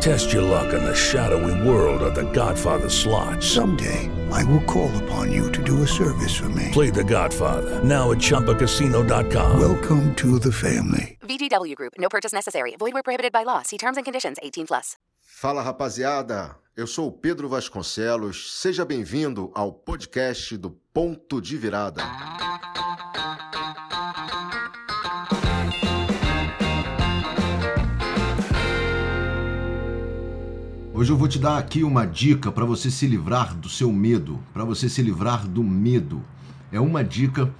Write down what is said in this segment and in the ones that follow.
Test your luck in the shadowy world of The Godfather slot. Someday, I will call upon you to do a service for me. Play The Godfather now at ChumbaCasino.com. Welcome to the family. VGW Group. No purchase necessary. Void where prohibited by law. See terms and conditions. 18 plus. Fala rapaziada, eu sou o Pedro Vasconcelos. Seja bem-vindo ao podcast do Ponto de Virada. Hoje eu vou te dar aqui uma dica para você se livrar do seu medo, para você se livrar do medo. É uma dica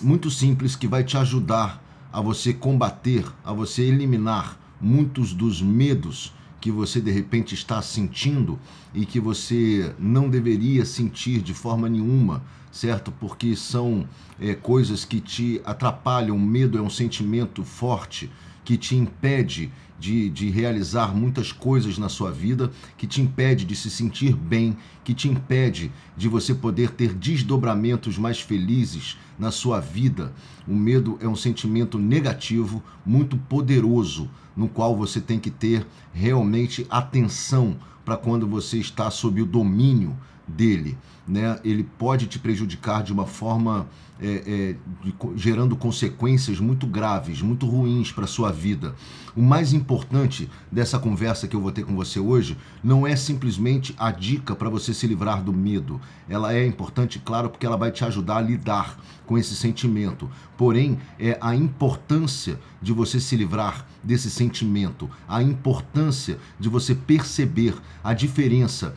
muito simples que vai te ajudar a você combater, a você eliminar muitos dos medos que você de repente está sentindo e que você não deveria sentir de forma nenhuma, certo? Porque são é, coisas que te atrapalham. O medo é um sentimento forte que te impede de, de realizar muitas coisas na sua vida, que te impede de se sentir bem, que te impede de você poder ter desdobramentos mais felizes na sua vida. O medo é um sentimento negativo, muito poderoso, no qual você tem que ter realmente atenção para quando você está sob o domínio dele, né? Ele pode te prejudicar de uma forma é, é, de, gerando consequências muito graves, muito ruins para sua vida. O mais importante dessa conversa que eu vou ter com você hoje não é simplesmente a dica para você se livrar do medo. Ela é importante, claro, porque ela vai te ajudar a lidar com esse sentimento. Porém, é a importância de você se livrar desse sentimento, a importância de você perceber a diferença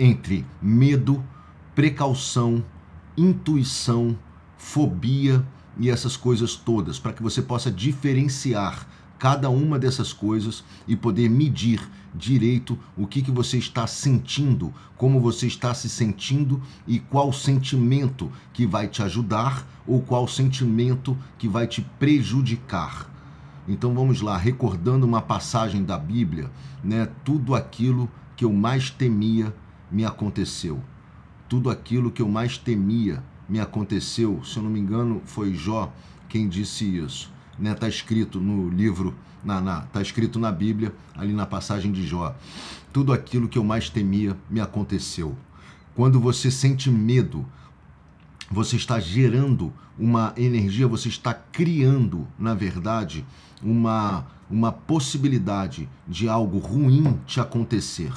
entre medo, precaução, intuição, fobia e essas coisas todas, para que você possa diferenciar cada uma dessas coisas e poder medir direito o que, que você está sentindo, como você está se sentindo e qual sentimento que vai te ajudar ou qual sentimento que vai te prejudicar. Então vamos lá, recordando uma passagem da Bíblia, né? Tudo aquilo que eu mais temia me aconteceu. Tudo aquilo que eu mais temia me aconteceu. Se eu não me engano, foi Jó quem disse isso. Está né? Tá escrito no livro, na, na, tá escrito na Bíblia, ali na passagem de Jó. Tudo aquilo que eu mais temia me aconteceu. Quando você sente medo, você está gerando uma energia, você está criando, na verdade, uma, uma possibilidade de algo ruim te acontecer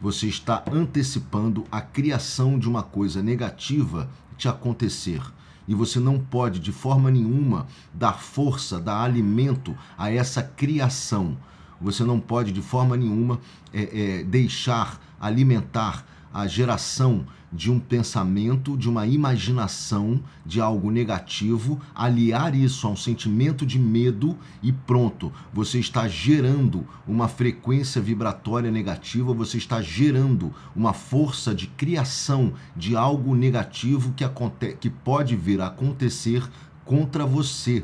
você está antecipando a criação de uma coisa negativa te acontecer. E você não pode, de forma nenhuma, dar força, dar alimento a essa criação. Você não pode, de forma nenhuma, é, é, deixar alimentar a geração de um pensamento, de uma imaginação de algo negativo, aliar isso a um sentimento de medo e pronto, você está gerando uma frequência vibratória negativa, você está gerando uma força de criação de algo negativo que, que pode vir a acontecer contra você.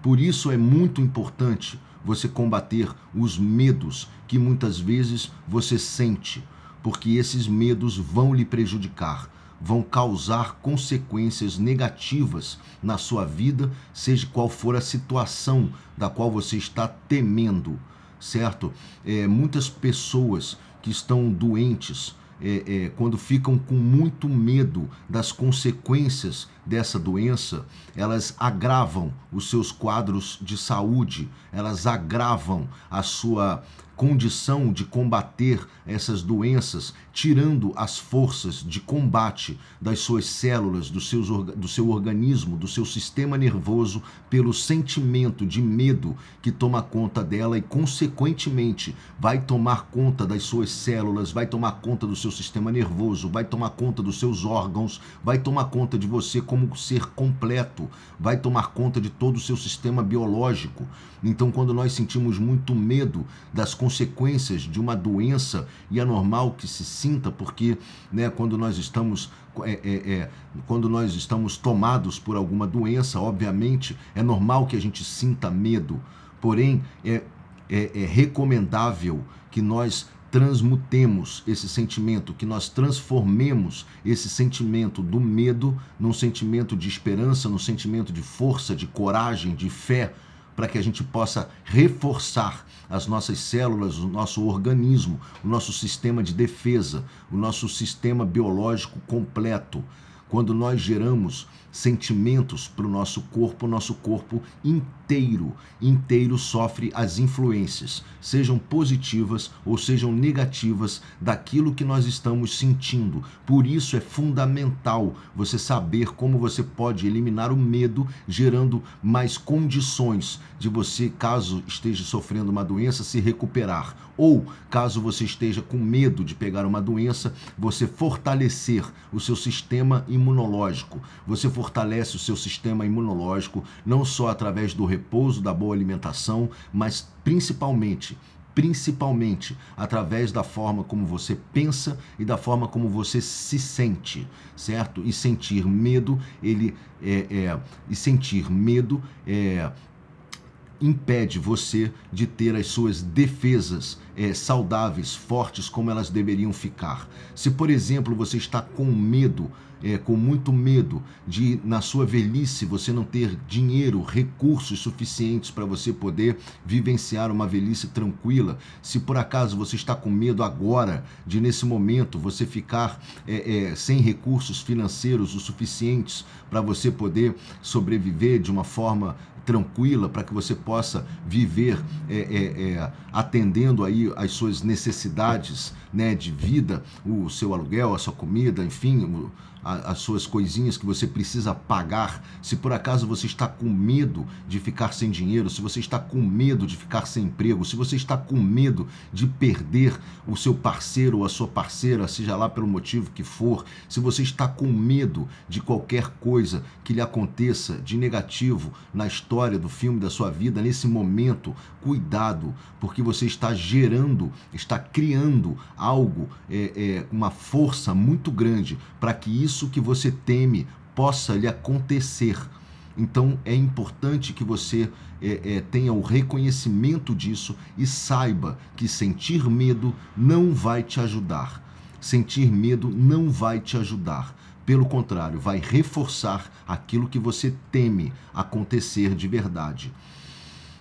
Por isso é muito importante você combater os medos que muitas vezes você sente porque esses medos vão lhe prejudicar, vão causar consequências negativas na sua vida, seja qual for a situação da qual você está temendo, certo? É, muitas pessoas que estão doentes, é, é, quando ficam com muito medo das consequências dessa doença, elas agravam os seus quadros de saúde, elas agravam a sua condição de combater essas doenças, tirando as forças de combate das suas células, do, seus, do seu organismo, do seu sistema nervoso, pelo sentimento de medo que toma conta dela e, consequentemente, vai tomar conta das suas células, vai tomar conta do seu sistema nervoso, vai tomar conta dos seus órgãos, vai tomar conta de você como ser completo, vai tomar conta de todo o seu sistema biológico. Então, quando nós sentimos muito medo das consequências de uma doença, e é normal que se sinta, porque né, quando nós estamos é, é, é, quando nós estamos tomados por alguma doença, obviamente é normal que a gente sinta medo, Porém, é, é, é recomendável que nós transmutemos esse sentimento, que nós transformemos esse sentimento do medo num sentimento de esperança, num sentimento de força, de coragem, de fé, para que a gente possa reforçar as nossas células, o nosso organismo, o nosso sistema de defesa, o nosso sistema biológico completo. Quando nós geramos sentimentos para o nosso corpo, nosso corpo inteiro, inteiro sofre as influências, sejam positivas ou sejam negativas daquilo que nós estamos sentindo. Por isso é fundamental você saber como você pode eliminar o medo, gerando mais condições de você, caso esteja sofrendo uma doença, se recuperar. Ou, caso você esteja com medo de pegar uma doença, você fortalecer o seu sistema imunológico. Você fortalece o seu sistema imunológico, não só através do repouso, da boa alimentação, mas principalmente principalmente através da forma como você pensa e da forma como você se sente, certo? E sentir medo, ele é, é e sentir medo é, impede você de ter as suas defesas é, saudáveis, fortes, como elas deveriam ficar. Se, por exemplo, você está com medo, é, com muito medo de, na sua velhice, você não ter dinheiro, recursos suficientes para você poder vivenciar uma velhice tranquila, se por acaso você está com medo agora de, nesse momento, você ficar é, é, sem recursos financeiros o suficientes para você poder sobreviver de uma forma tranquila para que você possa viver é, é, é, atendendo aí as suas necessidades né, de vida, o seu aluguel, a sua comida, enfim, o, as suas coisinhas que você precisa pagar, se por acaso você está com medo de ficar sem dinheiro, se você está com medo de ficar sem emprego, se você está com medo de perder o seu parceiro ou a sua parceira, seja lá pelo motivo que for, se você está com medo de qualquer coisa que lhe aconteça de negativo na história do filme da sua vida, nesse momento, cuidado, porque você está gerando, está criando algo, é, é, uma força muito grande para que isso isso que você teme possa lhe acontecer. Então é importante que você é, é, tenha o reconhecimento disso e saiba que sentir medo não vai te ajudar. Sentir medo não vai te ajudar. Pelo contrário, vai reforçar aquilo que você teme acontecer de verdade.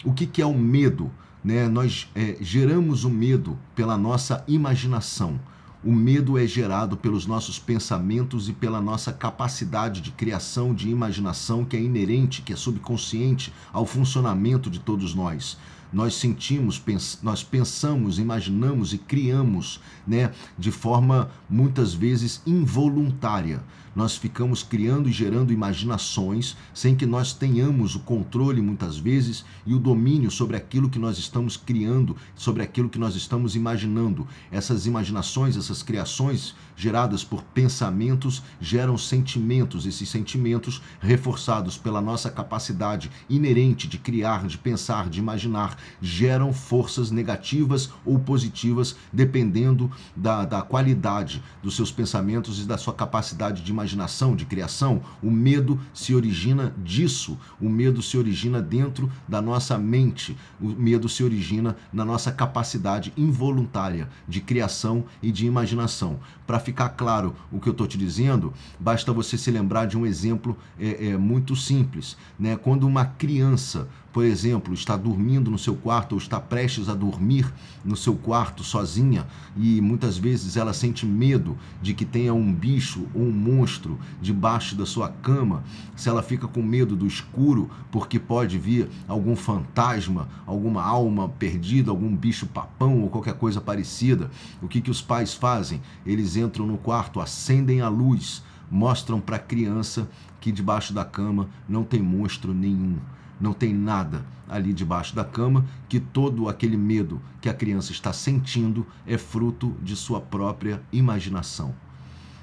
O que, que é o medo? Né? Nós é, geramos o medo pela nossa imaginação. O medo é gerado pelos nossos pensamentos e pela nossa capacidade de criação, de imaginação que é inerente, que é subconsciente ao funcionamento de todos nós nós sentimos, pens nós pensamos, imaginamos e criamos, né, de forma muitas vezes involuntária. Nós ficamos criando e gerando imaginações sem que nós tenhamos o controle muitas vezes e o domínio sobre aquilo que nós estamos criando, sobre aquilo que nós estamos imaginando. Essas imaginações, essas criações geradas por pensamentos geram sentimentos, esses sentimentos reforçados pela nossa capacidade inerente de criar, de pensar, de imaginar, geram forças negativas ou positivas, dependendo da, da qualidade dos seus pensamentos e da sua capacidade de imaginação, de criação. O medo se origina disso. O medo se origina dentro da nossa mente. O medo se origina na nossa capacidade involuntária de criação e de imaginação. Para ficar claro o que eu estou te dizendo, basta você se lembrar de um exemplo é, é, muito simples. Né? Quando uma criança por exemplo, está dormindo no seu quarto ou está prestes a dormir no seu quarto sozinha e muitas vezes ela sente medo de que tenha um bicho ou um monstro debaixo da sua cama, se ela fica com medo do escuro porque pode vir algum fantasma, alguma alma perdida, algum bicho papão ou qualquer coisa parecida, o que, que os pais fazem? Eles entram no quarto, acendem a luz, mostram para a criança que debaixo da cama não tem monstro nenhum não tem nada ali debaixo da cama, que todo aquele medo que a criança está sentindo é fruto de sua própria imaginação.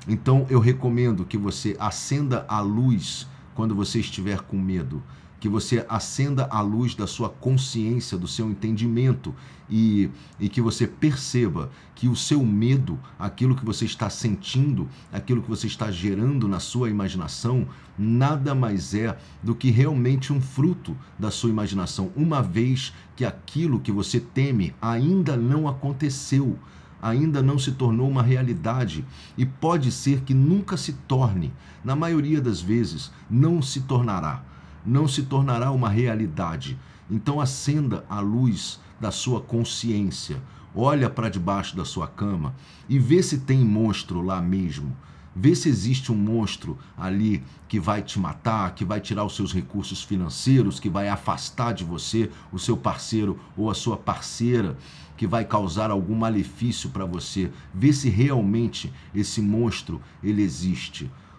Então eu recomendo que você acenda a luz quando você estiver com medo. Que você acenda a luz da sua consciência, do seu entendimento e, e que você perceba que o seu medo, aquilo que você está sentindo, aquilo que você está gerando na sua imaginação, nada mais é do que realmente um fruto da sua imaginação, uma vez que aquilo que você teme ainda não aconteceu ainda não se tornou uma realidade e pode ser que nunca se torne. Na maioria das vezes, não se tornará não se tornará uma realidade. Então acenda a luz da sua consciência, olha para debaixo da sua cama e vê se tem monstro lá mesmo. Vê se existe um monstro ali que vai te matar, que vai tirar os seus recursos financeiros, que vai afastar de você o seu parceiro ou a sua parceira, que vai causar algum malefício para você. Vê se realmente esse monstro ele existe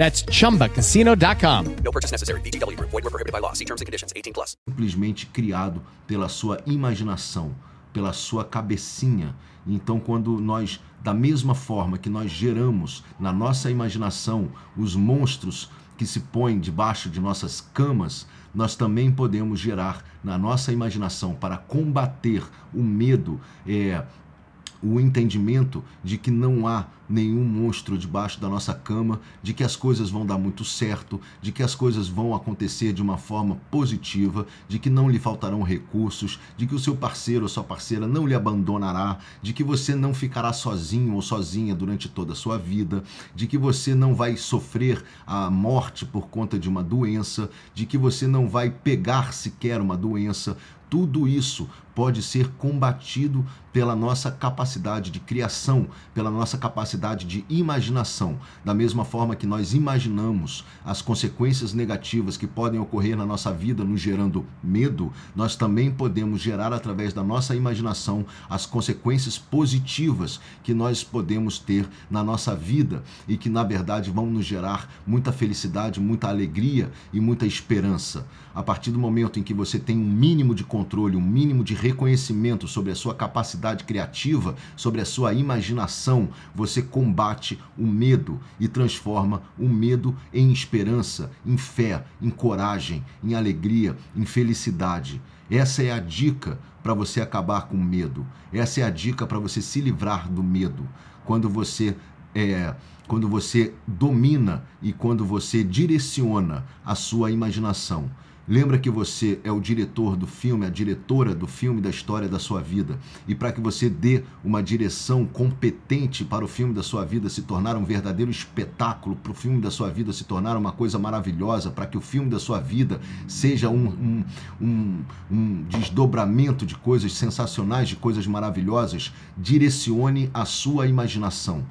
That's chumbacasino.com. No purchase necessary. VGW Group. Void were prohibited by law. See terms and conditions 18 plus. Simplesmente criado pela sua imaginação, pela sua cabecinha. Então, quando nós, da mesma forma que nós geramos na nossa imaginação os monstros que se põem debaixo de nossas camas, nós também podemos gerar na nossa imaginação para combater o medo, é, o entendimento de que não há nenhum monstro debaixo da nossa cama, de que as coisas vão dar muito certo, de que as coisas vão acontecer de uma forma positiva, de que não lhe faltarão recursos, de que o seu parceiro ou sua parceira não lhe abandonará, de que você não ficará sozinho ou sozinha durante toda a sua vida, de que você não vai sofrer a morte por conta de uma doença, de que você não vai pegar sequer uma doença. Tudo isso pode ser combatido pela nossa capacidade de criação, pela nossa capacidade de imaginação. Da mesma forma que nós imaginamos as consequências negativas que podem ocorrer na nossa vida, nos gerando medo, nós também podemos gerar através da nossa imaginação as consequências positivas que nós podemos ter na nossa vida e que, na verdade, vão nos gerar muita felicidade, muita alegria e muita esperança. A partir do momento em que você tem um mínimo de controle, um mínimo de reconhecimento sobre a sua capacidade criativa, sobre a sua imaginação, você combate o medo e transforma o medo em esperança, em fé, em coragem, em alegria, em felicidade. Essa é a dica para você acabar com o medo. Essa é a dica para você se livrar do medo. Quando você é, quando você domina e quando você direciona a sua imaginação. Lembra que você é o diretor do filme, a diretora do filme da história da sua vida. E para que você dê uma direção competente para o filme da sua vida se tornar um verdadeiro espetáculo, para o filme da sua vida se tornar uma coisa maravilhosa, para que o filme da sua vida seja um, um, um, um desdobramento de coisas sensacionais, de coisas maravilhosas, direcione a sua imaginação.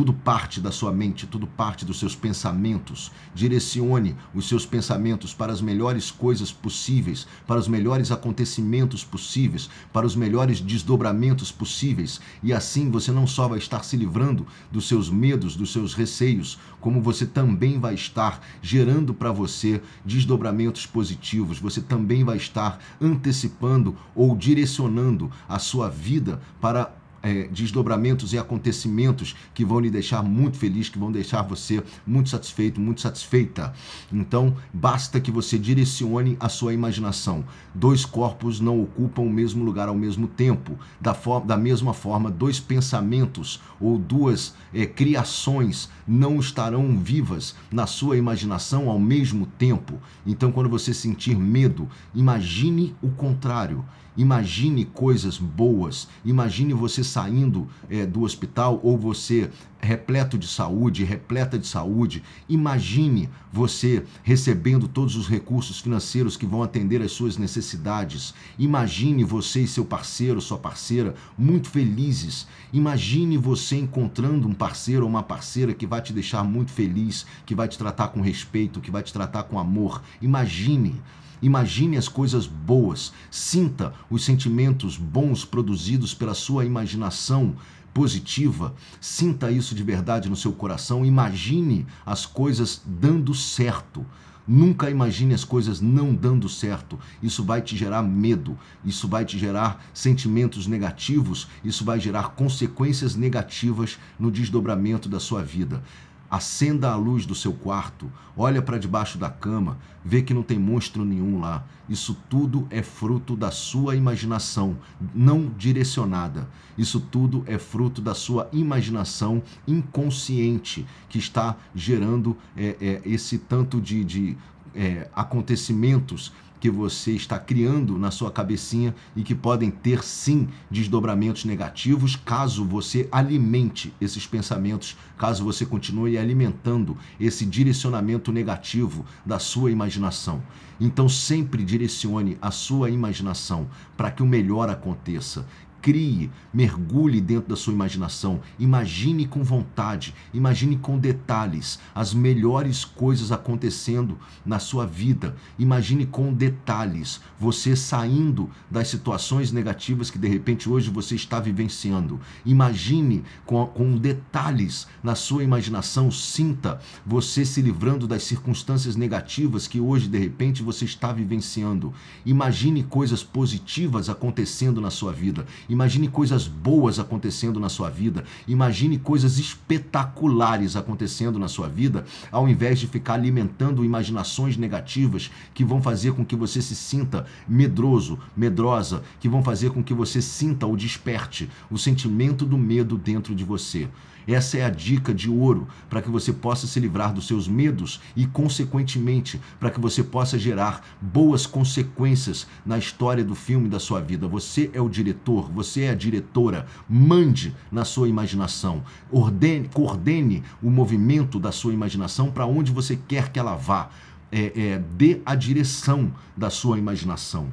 Tudo parte da sua mente, tudo parte dos seus pensamentos. Direcione os seus pensamentos para as melhores coisas possíveis, para os melhores acontecimentos possíveis, para os melhores desdobramentos possíveis. E assim você não só vai estar se livrando dos seus medos, dos seus receios, como você também vai estar gerando para você desdobramentos positivos. Você também vai estar antecipando ou direcionando a sua vida para é, desdobramentos e acontecimentos que vão lhe deixar muito feliz, que vão deixar você muito satisfeito, muito satisfeita. Então, basta que você direcione a sua imaginação. Dois corpos não ocupam o mesmo lugar ao mesmo tempo. Da, da mesma forma, dois pensamentos ou duas criações não estarão vivas na sua imaginação ao mesmo tempo. Então, quando você sentir medo, imagine o contrário. Imagine coisas boas. Imagine você saindo é, do hospital ou você repleto de saúde, repleta de saúde. Imagine você recebendo todos os recursos financeiros que vão atender às suas necessidades. Imagine você e seu parceiro, sua parceira, muito felizes. Imagine você encontrando um parceiro ou uma parceira que vai te deixar muito feliz, que vai te tratar com respeito, que vai te tratar com amor. Imagine Imagine as coisas boas, sinta os sentimentos bons produzidos pela sua imaginação positiva, sinta isso de verdade no seu coração, imagine as coisas dando certo. Nunca imagine as coisas não dando certo. Isso vai te gerar medo, isso vai te gerar sentimentos negativos, isso vai gerar consequências negativas no desdobramento da sua vida. Acenda a luz do seu quarto, olha para debaixo da cama, vê que não tem monstro nenhum lá. Isso tudo é fruto da sua imaginação, não direcionada. Isso tudo é fruto da sua imaginação inconsciente que está gerando é, é, esse tanto de, de é, acontecimentos que você está criando na sua cabecinha e que podem ter sim desdobramentos negativos caso você alimente esses pensamentos, caso você continue alimentando esse direcionamento negativo da sua imaginação. Então sempre direcione a sua imaginação para que o melhor aconteça, Crie, mergulhe dentro da sua imaginação, imagine com vontade, imagine com detalhes as melhores coisas acontecendo na sua vida. Imagine com detalhes você saindo das situações negativas que de repente hoje você está vivenciando. Imagine com, com detalhes na sua imaginação, sinta você se livrando das circunstâncias negativas que hoje de repente você está vivenciando. Imagine coisas positivas acontecendo na sua vida Imagine coisas boas acontecendo na sua vida. Imagine coisas espetaculares acontecendo na sua vida, ao invés de ficar alimentando imaginações negativas que vão fazer com que você se sinta medroso, medrosa, que vão fazer com que você sinta ou desperte o sentimento do medo dentro de você. Essa é a dica de ouro para que você possa se livrar dos seus medos e, consequentemente, para que você possa gerar boas consequências na história do filme da sua vida. Você é o diretor, você é a diretora. Mande na sua imaginação, ordene, coordene o movimento da sua imaginação para onde você quer que ela vá. É, é, dê a direção da sua imaginação.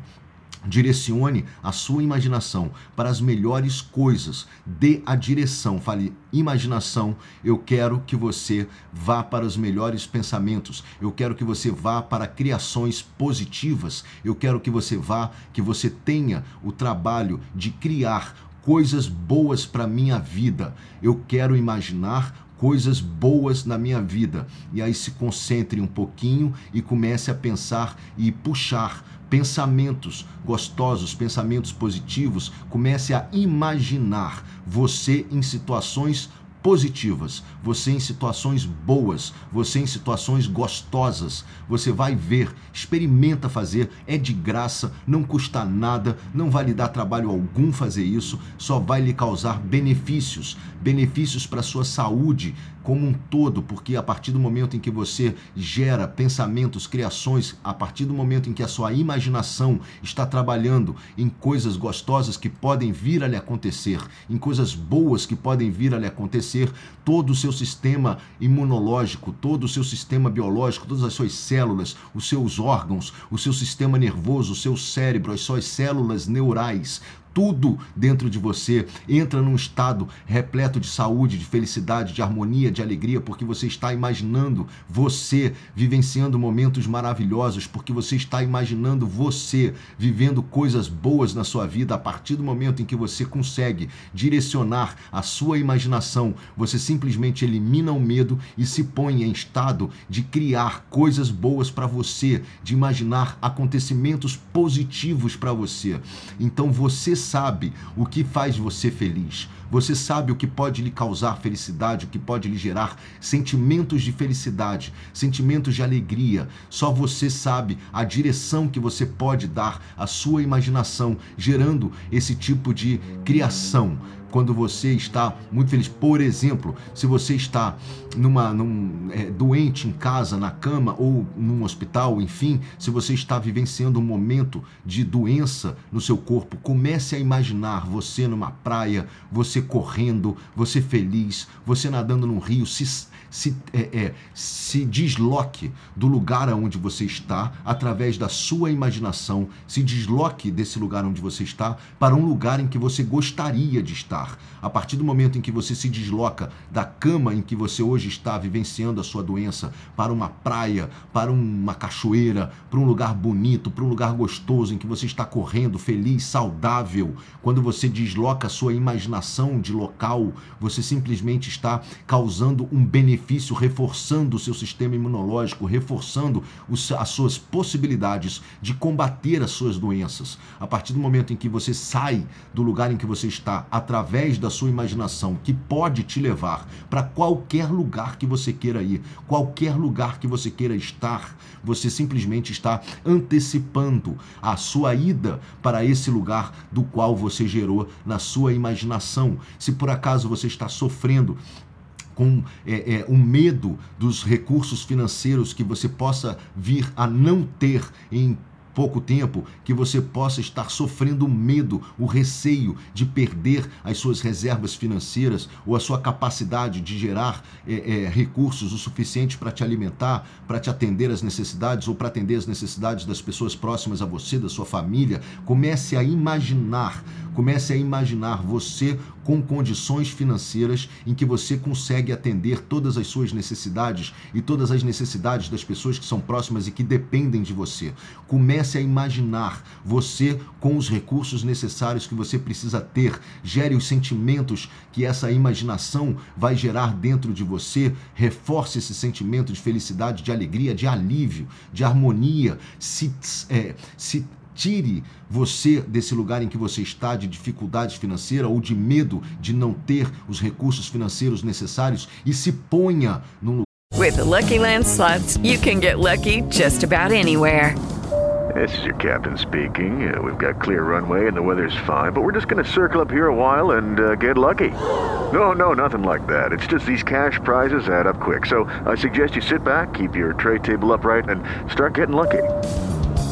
Direcione a sua imaginação para as melhores coisas. Dê a direção. Fale, imaginação, eu quero que você vá para os melhores pensamentos. Eu quero que você vá para criações positivas. Eu quero que você vá, que você tenha o trabalho de criar coisas boas para minha vida. Eu quero imaginar coisas boas na minha vida. E aí se concentre um pouquinho e comece a pensar e puxar pensamentos gostosos, pensamentos positivos, comece a imaginar você em situações positivas, você em situações boas, você em situações gostosas. Você vai ver, experimenta fazer, é de graça, não custa nada, não vai lhe dar trabalho algum fazer isso, só vai lhe causar benefícios, benefícios para sua saúde como um todo, porque a partir do momento em que você gera pensamentos, criações, a partir do momento em que a sua imaginação está trabalhando em coisas gostosas que podem vir a lhe acontecer, em coisas boas que podem vir a lhe acontecer, todo o seu sistema imunológico, todo o seu sistema biológico, todas as suas células, os seus órgãos, o seu sistema nervoso, o seu cérebro, as suas células neurais, tudo dentro de você entra num estado repleto de saúde, de felicidade, de harmonia, de alegria, porque você está imaginando você vivenciando momentos maravilhosos, porque você está imaginando você vivendo coisas boas na sua vida a partir do momento em que você consegue direcionar a sua imaginação, você simplesmente elimina o medo e se põe em estado de criar coisas boas para você, de imaginar acontecimentos positivos para você. Então você sabe o que faz você feliz. Você sabe o que pode lhe causar felicidade, o que pode lhe gerar sentimentos de felicidade, sentimentos de alegria. Só você sabe a direção que você pode dar à sua imaginação, gerando esse tipo de criação quando você está muito feliz. Por exemplo, se você está numa, num, é, doente em casa, na cama ou num hospital, enfim, se você está vivenciando um momento de doença no seu corpo, comece a imaginar você numa praia, você correndo, você feliz, você nadando num rio, se se, é, é, se desloque do lugar onde você está através da sua imaginação, se desloque desse lugar onde você está para um lugar em que você gostaria de estar estar. A partir do momento em que você se desloca da cama em que você hoje está vivenciando a sua doença para uma praia, para uma cachoeira, para um lugar bonito, para um lugar gostoso em que você está correndo, feliz, saudável, quando você desloca a sua imaginação de local, você simplesmente está causando um benefício, reforçando o seu sistema imunológico, reforçando os, as suas possibilidades de combater as suas doenças. A partir do momento em que você sai do lugar em que você está, através da sua imaginação, que pode te levar para qualquer lugar que você queira ir, qualquer lugar que você queira estar, você simplesmente está antecipando a sua ida para esse lugar do qual você gerou na sua imaginação. Se por acaso você está sofrendo com é, é, um medo dos recursos financeiros que você possa vir a não ter em pouco tempo que você possa estar sofrendo medo, o receio de perder as suas reservas financeiras ou a sua capacidade de gerar é, é, recursos o suficiente para te alimentar, para te atender às necessidades ou para atender às necessidades das pessoas próximas a você, da sua família. Comece a imaginar, comece a imaginar você com condições financeiras em que você consegue atender todas as suas necessidades e todas as necessidades das pessoas que são próximas e que dependem de você. Comece a imaginar você com os recursos necessários que você precisa ter. Gere os sentimentos que essa imaginação vai gerar dentro de você. Reforce esse sentimento de felicidade, de alegria, de alívio, de harmonia. Se, é, se tire você desse lugar em que você está de dificuldade financeira ou de medo de não ter os recursos financeiros necessários e se ponha num With the Lucky Land slots, you can get lucky just about anywhere. This is your captain speaking. Uh, we've got clear runway and the weather's fine, but we're just going to circle up here a while and uh, get lucky. No, no, nothing like that. It's just these cash prizes add up quick. So I suggest you sit back, keep your tray table upright, and start getting lucky.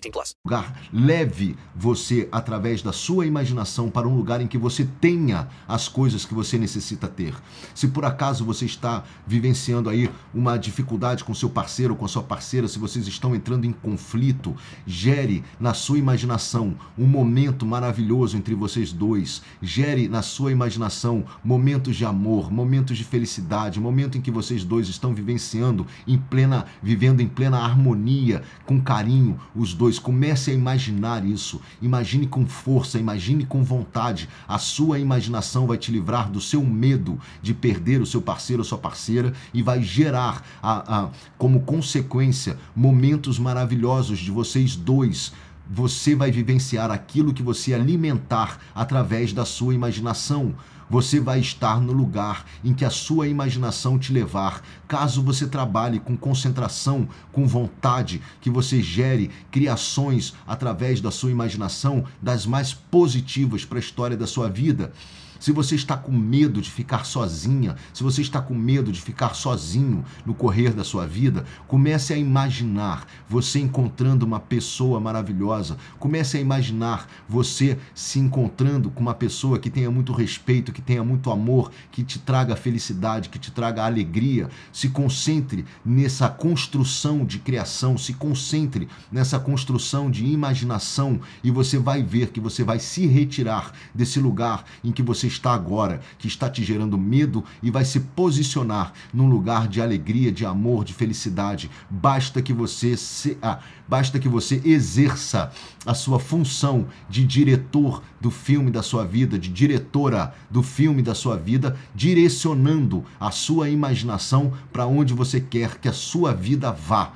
18 plus. lugar. Leve você através da sua imaginação para um lugar em que você tenha as coisas que você necessita ter. Se por acaso você está vivenciando aí uma dificuldade com seu parceiro ou com a sua parceira, se vocês estão entrando em conflito, gere na sua imaginação um momento maravilhoso entre vocês dois. Gere na sua imaginação momentos de amor, momentos de felicidade, momento em que vocês dois estão vivenciando em plena, vivendo em plena harmonia, com carinho, os dois. Comece a imaginar isso. Imagine com força, imagine com vontade. A sua imaginação vai te livrar do seu medo de perder o seu parceiro ou sua parceira e vai gerar a, a, como consequência momentos maravilhosos de vocês dois você vai vivenciar aquilo que você alimentar através da sua imaginação. Você vai estar no lugar em que a sua imaginação te levar. Caso você trabalhe com concentração, com vontade, que você gere criações através da sua imaginação das mais positivas para a história da sua vida. Se você está com medo de ficar sozinha, se você está com medo de ficar sozinho no correr da sua vida, comece a imaginar você encontrando uma pessoa maravilhosa. Comece a imaginar você se encontrando com uma pessoa que tenha muito respeito, que tenha muito amor, que te traga felicidade, que te traga alegria. Se concentre nessa construção de criação, se concentre nessa construção de imaginação e você vai ver que você vai se retirar desse lugar em que você está agora, que está te gerando medo e vai se posicionar num lugar de alegria, de amor, de felicidade. Basta que você se, ah, basta que você exerça a sua função de diretor do filme da sua vida, de diretora do filme da sua vida, direcionando a sua imaginação para onde você quer que a sua vida vá.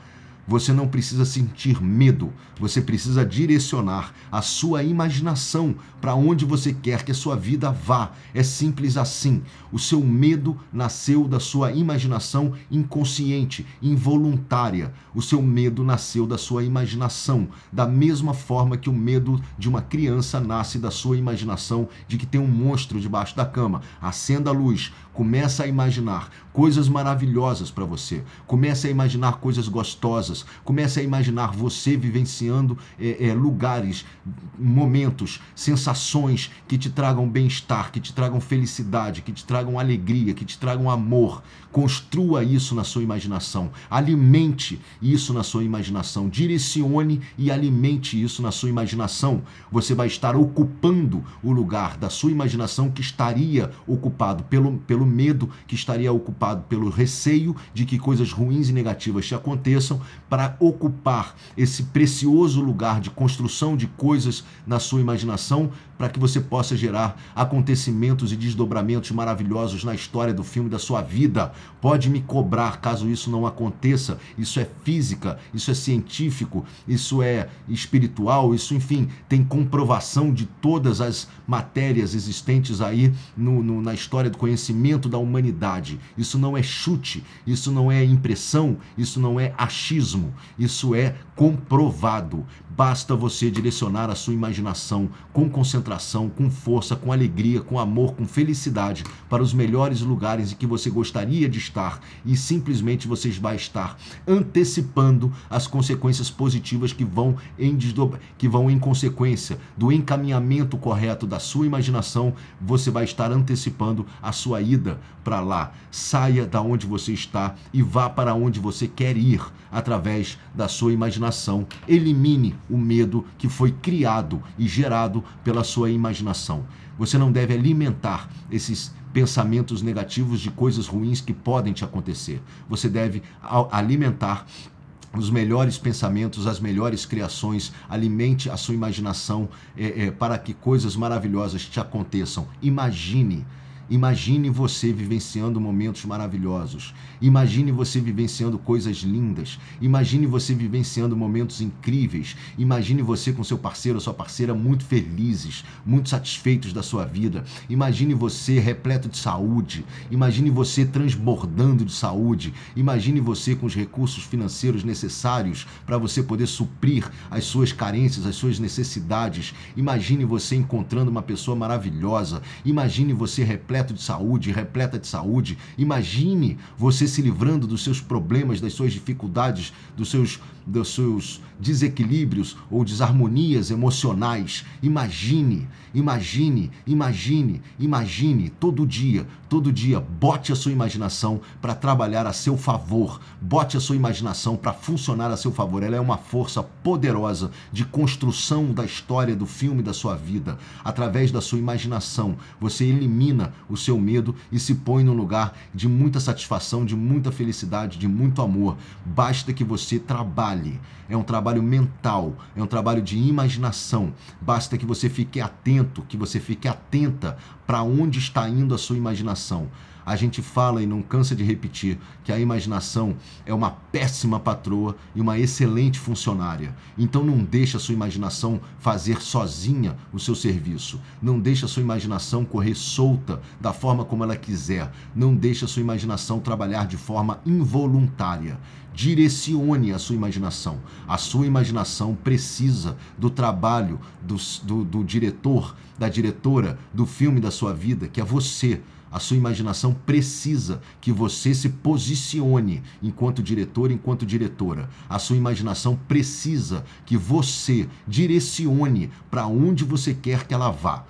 Você não precisa sentir medo, você precisa direcionar a sua imaginação para onde você quer que a sua vida vá. É simples assim. O seu medo nasceu da sua imaginação inconsciente, involuntária. O seu medo nasceu da sua imaginação, da mesma forma que o medo de uma criança nasce da sua imaginação de que tem um monstro debaixo da cama. Acenda a luz, começa a imaginar coisas maravilhosas para você. Comece a imaginar coisas gostosas. Comece a imaginar você vivenciando é, é, lugares, momentos, sensações que te tragam bem-estar, que te tragam felicidade, que te tragam alegria, que te tragam amor. Construa isso na sua imaginação. Alimente isso na sua imaginação. Direcione e alimente isso na sua imaginação. Você vai estar ocupando o lugar da sua imaginação que estaria ocupado pelo, pelo medo, que estaria ocupado pelo receio de que coisas ruins e negativas te aconteçam, para ocupar esse precioso lugar de construção de coisas na sua imaginação, para que você possa gerar acontecimentos e desdobramentos maravilhosos na história do filme da sua vida pode me cobrar caso isso não aconteça. Isso é física, isso é científico, isso é espiritual, isso, enfim, tem comprovação de todas as matérias existentes aí no, no, na história do conhecimento da humanidade. Isso não é chute, isso não é impressão, isso não é achismo, isso é comprovado. Basta você direcionar a sua imaginação com concentração, com força, com alegria, com amor, com felicidade para os melhores lugares em que você gostaria de estar e simplesmente você vai estar antecipando as consequências positivas que vão em que vão em consequência do encaminhamento correto da sua imaginação, você vai estar antecipando a sua ida para lá. Saia da onde você está e vá para onde você quer ir através da sua imaginação. Elimine o medo que foi criado e gerado pela sua imaginação. Você não deve alimentar esses pensamentos negativos de coisas ruins que podem te acontecer. Você deve alimentar os melhores pensamentos, as melhores criações, alimente a sua imaginação é, é, para que coisas maravilhosas te aconteçam. Imagine Imagine você vivenciando momentos maravilhosos. Imagine você vivenciando coisas lindas. Imagine você vivenciando momentos incríveis. Imagine você com seu parceiro ou sua parceira muito felizes, muito satisfeitos da sua vida. Imagine você repleto de saúde. Imagine você transbordando de saúde. Imagine você com os recursos financeiros necessários para você poder suprir as suas carências, as suas necessidades. Imagine você encontrando uma pessoa maravilhosa. Imagine você repleto repleto de saúde, repleta de saúde. Imagine você se livrando dos seus problemas, das suas dificuldades, dos seus, dos seus desequilíbrios ou desarmonias emocionais. Imagine, imagine, imagine, imagine todo dia, todo dia. Bote a sua imaginação para trabalhar a seu favor. Bote a sua imaginação para funcionar a seu favor. Ela é uma força poderosa de construção da história do filme da sua vida. Através da sua imaginação, você elimina o seu medo e se põe num lugar de muita satisfação, de muita felicidade, de muito amor. Basta que você trabalhe. É um trabalho mental, é um trabalho de imaginação. Basta que você fique atento, que você fique atenta para onde está indo a sua imaginação. A gente fala e não cansa de repetir que a imaginação é uma péssima patroa e uma excelente funcionária. Então não deixe a sua imaginação fazer sozinha o seu serviço. Não deixe a sua imaginação correr solta da forma como ela quiser. Não deixe a sua imaginação trabalhar de forma involuntária. Direcione a sua imaginação. A sua imaginação precisa do trabalho do, do, do diretor, da diretora do filme da sua vida, que é você a sua imaginação precisa que você se posicione enquanto diretor, enquanto diretora. A sua imaginação precisa que você direcione para onde você quer que ela vá.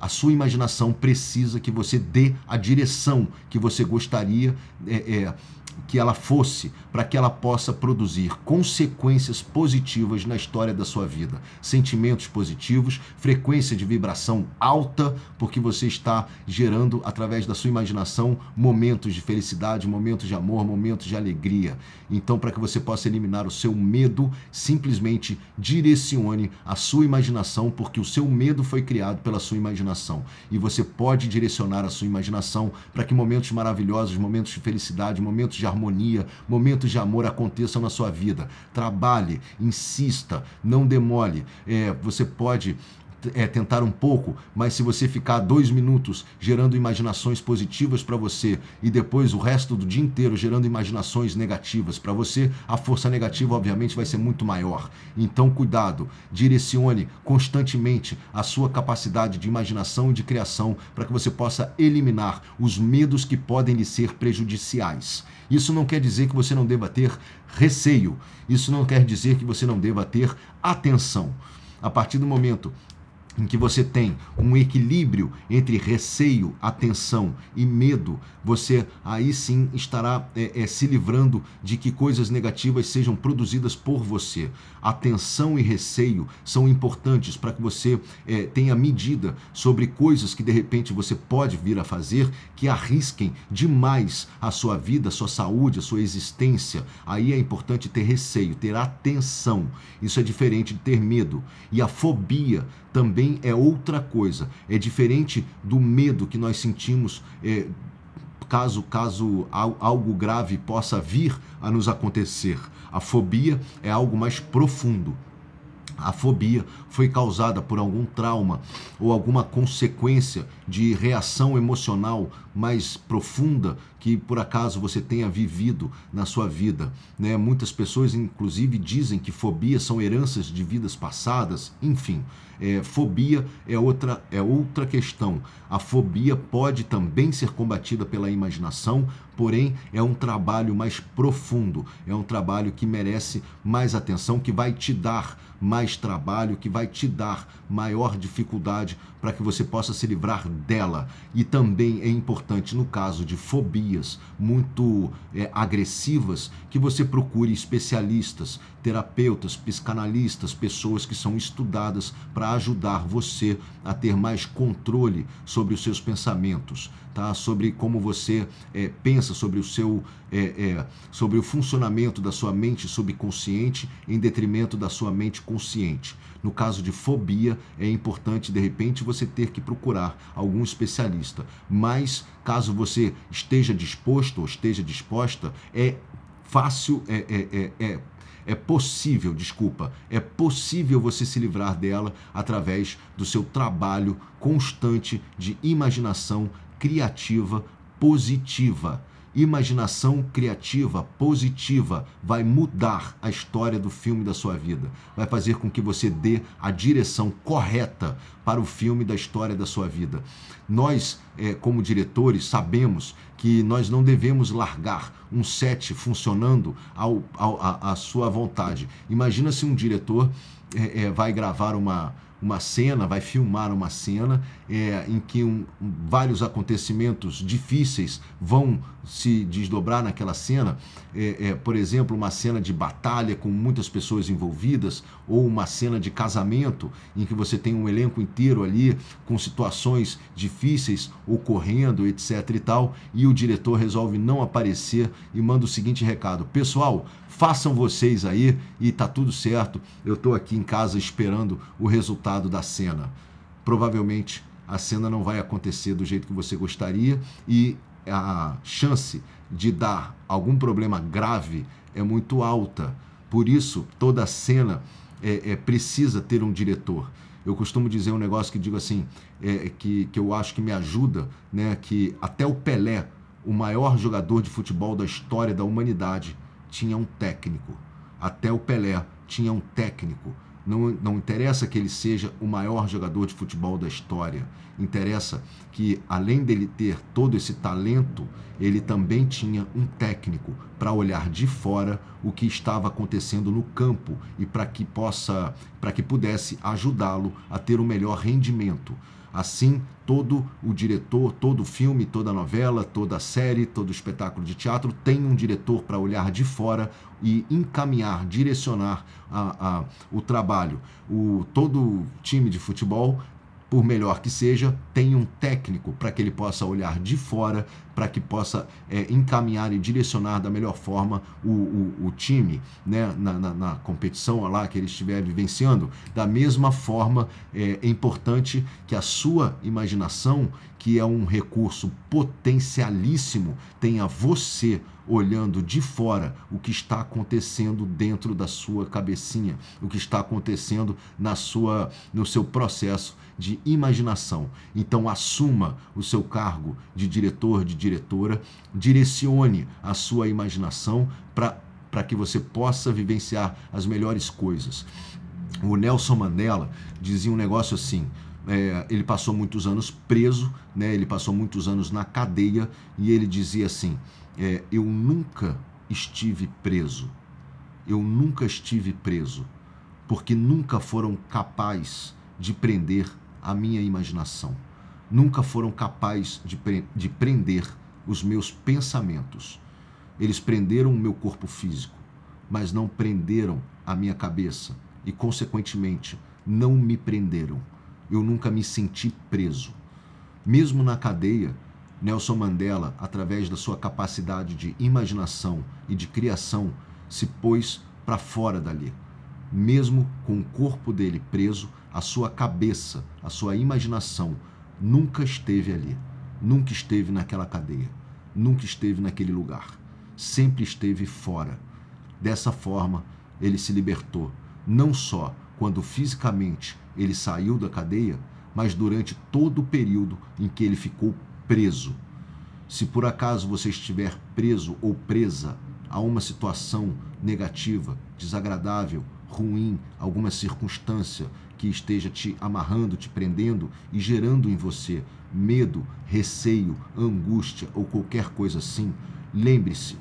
A sua imaginação precisa que você dê a direção que você gostaria é, é, que ela fosse, para que ela possa produzir consequências positivas na história da sua vida. Sentimentos positivos, frequência de vibração alta, porque você está gerando, através da sua imaginação, momentos de felicidade, momentos de amor, momentos de alegria. Então, para que você possa eliminar o seu medo, simplesmente direcione a sua imaginação, porque o seu medo foi criado pela sua imaginação. E você pode direcionar a sua imaginação para que momentos maravilhosos, momentos de felicidade, momentos de de harmonia, momentos de amor aconteçam na sua vida. Trabalhe, insista, não demole. É, você pode é, tentar um pouco, mas se você ficar dois minutos gerando imaginações positivas para você e depois o resto do dia inteiro gerando imaginações negativas para você, a força negativa obviamente vai ser muito maior. Então, cuidado, direcione constantemente a sua capacidade de imaginação e de criação para que você possa eliminar os medos que podem lhe ser prejudiciais. Isso não quer dizer que você não deva ter receio, isso não quer dizer que você não deva ter atenção. A partir do momento em que você tem um equilíbrio entre receio, atenção e medo, você aí sim estará é, é, se livrando de que coisas negativas sejam produzidas por você. Atenção e receio são importantes para que você é, tenha medida sobre coisas que de repente você pode vir a fazer que arrisquem demais a sua vida, a sua saúde, a sua existência. Aí é importante ter receio, ter atenção. Isso é diferente de ter medo. E a fobia também é outra coisa. É diferente do medo que nós sentimos. É, caso caso algo grave possa vir a nos acontecer. A fobia é algo mais profundo. A fobia foi causada por algum trauma ou alguma consequência de reação emocional mais profunda que por acaso você tenha vivido na sua vida. Né? Muitas pessoas, inclusive, dizem que fobias são heranças de vidas passadas, enfim. É, fobia é outra, é outra questão. A fobia pode também ser combatida pela imaginação, porém é um trabalho mais profundo, é um trabalho que merece mais atenção, que vai te dar mais trabalho, que vai te dar maior dificuldade para que você possa se livrar dela. E também é importante, no caso de fobias muito é, agressivas, que você procure especialistas, terapeutas, psicanalistas, pessoas que são estudadas para ajudar você a ter mais controle sobre os seus pensamentos, tá? Sobre como você é, pensa sobre o seu, é, é, sobre o funcionamento da sua mente subconsciente em detrimento da sua mente consciente. No caso de fobia, é importante de repente você ter que procurar algum especialista. Mas caso você esteja disposto ou esteja disposta, é fácil, é, é, é, é é possível, desculpa, é possível você se livrar dela através do seu trabalho constante de imaginação criativa positiva imaginação criativa, positiva, vai mudar a história do filme da sua vida. Vai fazer com que você dê a direção correta para o filme da história da sua vida. Nós, é, como diretores, sabemos que nós não devemos largar um set funcionando ao, ao, à, sua vontade. Imagina se um diretor é, é, vai gravar uma uma cena, vai filmar uma cena é, em que um, vários acontecimentos difíceis vão se desdobrar naquela cena. É, é, por exemplo, uma cena de batalha com muitas pessoas envolvidas, ou uma cena de casamento em que você tem um elenco inteiro ali com situações difíceis ocorrendo, etc. e tal, e o diretor resolve não aparecer e manda o seguinte recado: Pessoal, façam vocês aí e tá tudo certo. Eu estou aqui em casa esperando o resultado da cena. Provavelmente a cena não vai acontecer do jeito que você gostaria e a chance de dar algum problema grave é muito alta. Por isso, toda cena é, é, precisa ter um diretor. Eu costumo dizer um negócio que digo assim, é, que, que eu acho que me ajuda, né? Que até o Pelé, o maior jogador de futebol da história da humanidade, tinha um técnico. Até o Pelé tinha um técnico. Não, não interessa que ele seja o maior jogador de futebol da história. Interessa que, além dele ter todo esse talento, ele também tinha um técnico para olhar de fora o que estava acontecendo no campo e para que possa, para que pudesse ajudá-lo a ter o melhor rendimento. Assim, todo o diretor, todo filme, toda novela, toda série, todo espetáculo de teatro tem um diretor para olhar de fora e encaminhar, direcionar a, a, o trabalho. O, todo time de futebol por melhor que seja, tem um técnico para que ele possa olhar de fora, para que possa é, encaminhar e direcionar da melhor forma o, o, o time né, na, na, na, competição lá que ele estiver vivenciando. Da mesma forma, é, é importante que a sua imaginação, que é um recurso potencialíssimo, tenha você olhando de fora o que está acontecendo dentro da sua cabecinha, o que está acontecendo na sua no seu processo de imaginação. Então assuma o seu cargo de diretor, de diretora, direcione a sua imaginação para que você possa vivenciar as melhores coisas. O Nelson Mandela dizia um negócio assim: é, ele passou muitos anos preso, né? ele passou muitos anos na cadeia e ele dizia assim: é, Eu nunca estive preso, eu nunca estive preso, porque nunca foram capazes de prender a minha imaginação, nunca foram capazes de, de prender os meus pensamentos. Eles prenderam o meu corpo físico, mas não prenderam a minha cabeça e, consequentemente, não me prenderam eu nunca me senti preso. Mesmo na cadeia, Nelson Mandela, através da sua capacidade de imaginação e de criação, se pôs para fora dali. Mesmo com o corpo dele preso, a sua cabeça, a sua imaginação nunca esteve ali, nunca esteve naquela cadeia, nunca esteve naquele lugar, sempre esteve fora. Dessa forma, ele se libertou, não só quando fisicamente ele saiu da cadeia, mas durante todo o período em que ele ficou preso. Se por acaso você estiver preso ou presa a uma situação negativa, desagradável, ruim, alguma circunstância que esteja te amarrando, te prendendo e gerando em você medo, receio, angústia ou qualquer coisa assim, lembre-se,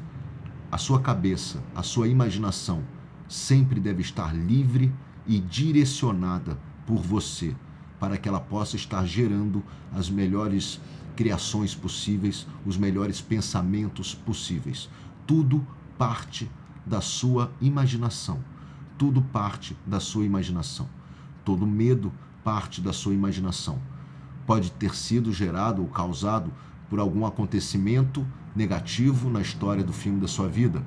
a sua cabeça, a sua imaginação sempre deve estar livre e direcionada por você, para que ela possa estar gerando as melhores criações possíveis, os melhores pensamentos possíveis. Tudo parte da sua imaginação. Tudo parte da sua imaginação. Todo medo parte da sua imaginação. Pode ter sido gerado ou causado por algum acontecimento negativo na história do filme da sua vida?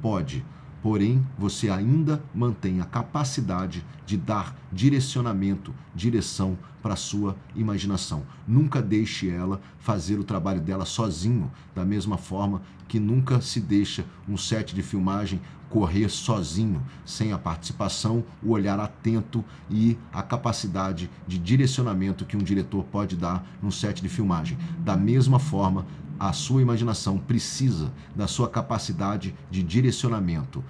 Pode porém você ainda mantém a capacidade de dar direcionamento, direção para a sua imaginação. Nunca deixe ela fazer o trabalho dela sozinho, da mesma forma que nunca se deixa um set de filmagem correr sozinho, sem a participação, o olhar atento e a capacidade de direcionamento que um diretor pode dar num set de filmagem. Da mesma forma, a sua imaginação precisa da sua capacidade de direcionamento.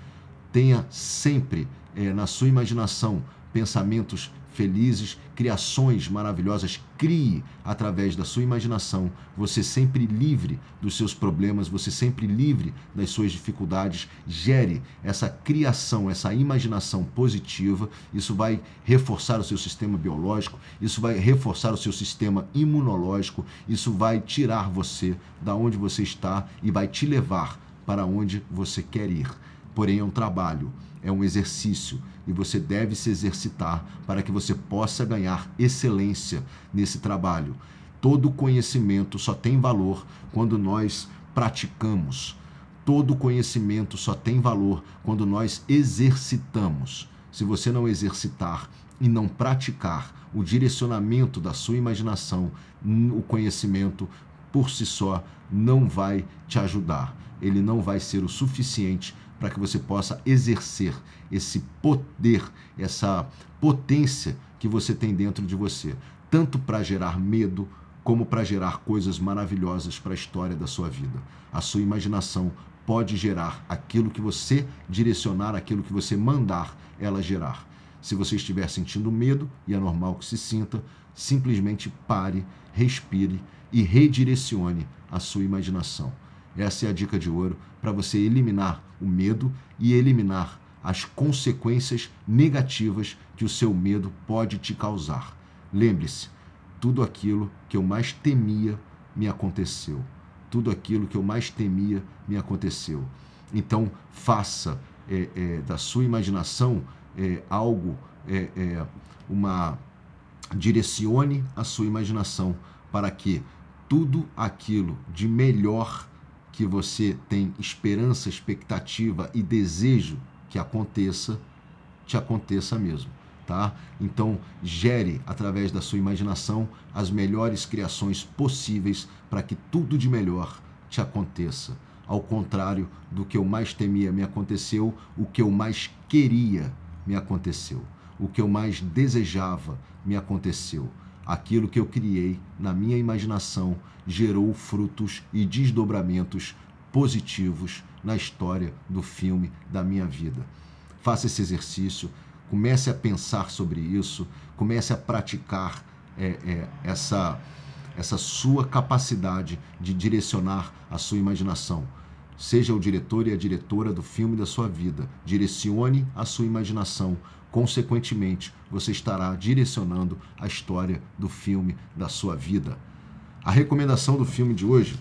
Tenha sempre é, na sua imaginação pensamentos felizes, criações maravilhosas. Crie através da sua imaginação, você sempre livre dos seus problemas, você sempre livre das suas dificuldades. Gere essa criação, essa imaginação positiva. Isso vai reforçar o seu sistema biológico, isso vai reforçar o seu sistema imunológico, isso vai tirar você da onde você está e vai te levar para onde você quer ir. Porém, é um trabalho, é um exercício e você deve se exercitar para que você possa ganhar excelência nesse trabalho. Todo conhecimento só tem valor quando nós praticamos. Todo conhecimento só tem valor quando nós exercitamos. Se você não exercitar e não praticar o direcionamento da sua imaginação, o conhecimento por si só não vai te ajudar. Ele não vai ser o suficiente para que você possa exercer esse poder, essa potência que você tem dentro de você, tanto para gerar medo, como para gerar coisas maravilhosas para a história da sua vida. A sua imaginação pode gerar aquilo que você direcionar, aquilo que você mandar ela gerar. Se você estiver sentindo medo, e é normal que se sinta, simplesmente pare, respire e redirecione a sua imaginação. Essa é a dica de ouro para você eliminar o medo e eliminar as consequências negativas que o seu medo pode te causar. Lembre-se, tudo aquilo que eu mais temia me aconteceu. Tudo aquilo que eu mais temia me aconteceu. Então, faça é, é, da sua imaginação é, algo, é, é, uma direcione a sua imaginação para que tudo aquilo de melhor que você tem esperança, expectativa e desejo que aconteça, te aconteça mesmo, tá? Então, gere através da sua imaginação as melhores criações possíveis para que tudo de melhor te aconteça. Ao contrário do que eu mais temia me aconteceu, o que eu mais queria me aconteceu. O que eu mais desejava me aconteceu. Aquilo que eu criei na minha imaginação gerou frutos e desdobramentos positivos na história do filme da minha vida. Faça esse exercício, comece a pensar sobre isso, comece a praticar é, é, essa, essa sua capacidade de direcionar a sua imaginação. Seja o diretor e a diretora do filme da sua vida. Direcione a sua imaginação. Consequentemente, você estará direcionando a história do filme da sua vida. A recomendação do filme de hoje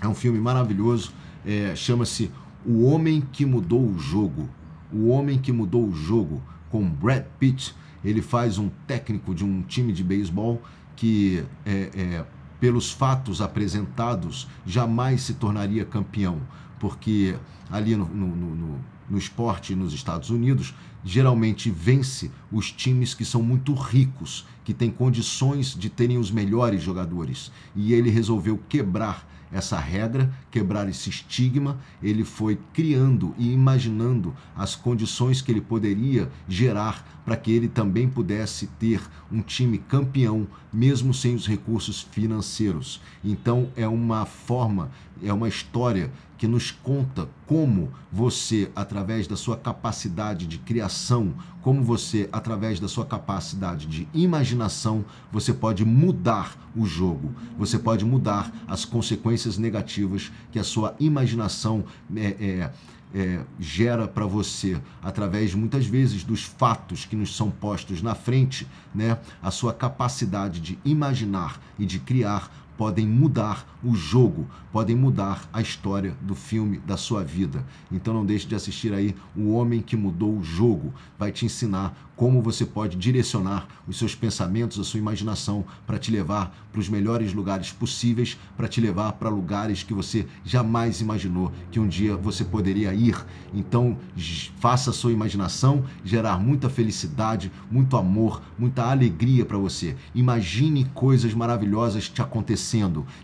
é um filme maravilhoso, é, chama-se O Homem que Mudou o Jogo. O Homem que Mudou o Jogo, com Brad Pitt. Ele faz um técnico de um time de beisebol que é, é, pelos fatos apresentados, jamais se tornaria campeão, porque ali no, no, no, no esporte nos Estados Unidos, geralmente vence os times que são muito ricos, que têm condições de terem os melhores jogadores. E ele resolveu quebrar essa regra, quebrar esse estigma, ele foi criando e imaginando as condições que ele poderia gerar para que ele também pudesse ter um time campeão, mesmo sem os recursos financeiros. Então é uma forma, é uma história que nos conta como você, através da sua capacidade de criação, como você, através da sua capacidade de imaginação, você pode mudar o jogo, você pode mudar as consequências negativas que a sua imaginação é, é é, gera para você, através muitas vezes dos fatos que nos são postos na frente, né, a sua capacidade de imaginar e de criar podem mudar o jogo, podem mudar a história do filme da sua vida. Então não deixe de assistir aí O Homem que Mudou o Jogo. Vai te ensinar como você pode direcionar os seus pensamentos, a sua imaginação para te levar para os melhores lugares possíveis, para te levar para lugares que você jamais imaginou que um dia você poderia ir. Então, faça a sua imaginação gerar muita felicidade, muito amor, muita alegria para você. Imagine coisas maravilhosas te acontecendo.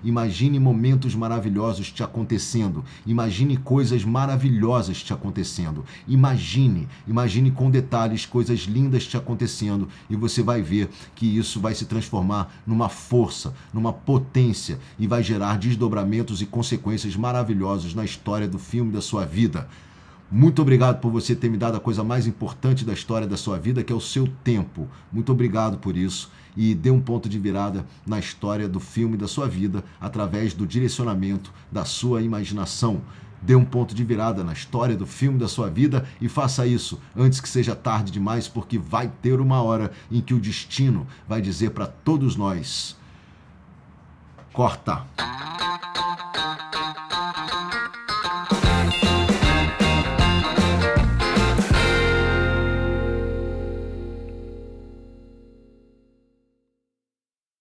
Imagine momentos maravilhosos te acontecendo. Imagine coisas maravilhosas te acontecendo. Imagine, imagine com detalhes coisas lindas lindas te acontecendo e você vai ver que isso vai se transformar numa força, numa potência e vai gerar desdobramentos e consequências maravilhosos na história do filme da sua vida. Muito obrigado por você ter me dado a coisa mais importante da história da sua vida, que é o seu tempo. Muito obrigado por isso e dê um ponto de virada na história do filme da sua vida através do direcionamento da sua imaginação. Dê um ponto de virada na história do filme da sua vida e faça isso antes que seja tarde demais, porque vai ter uma hora em que o destino vai dizer para todos nós: corta.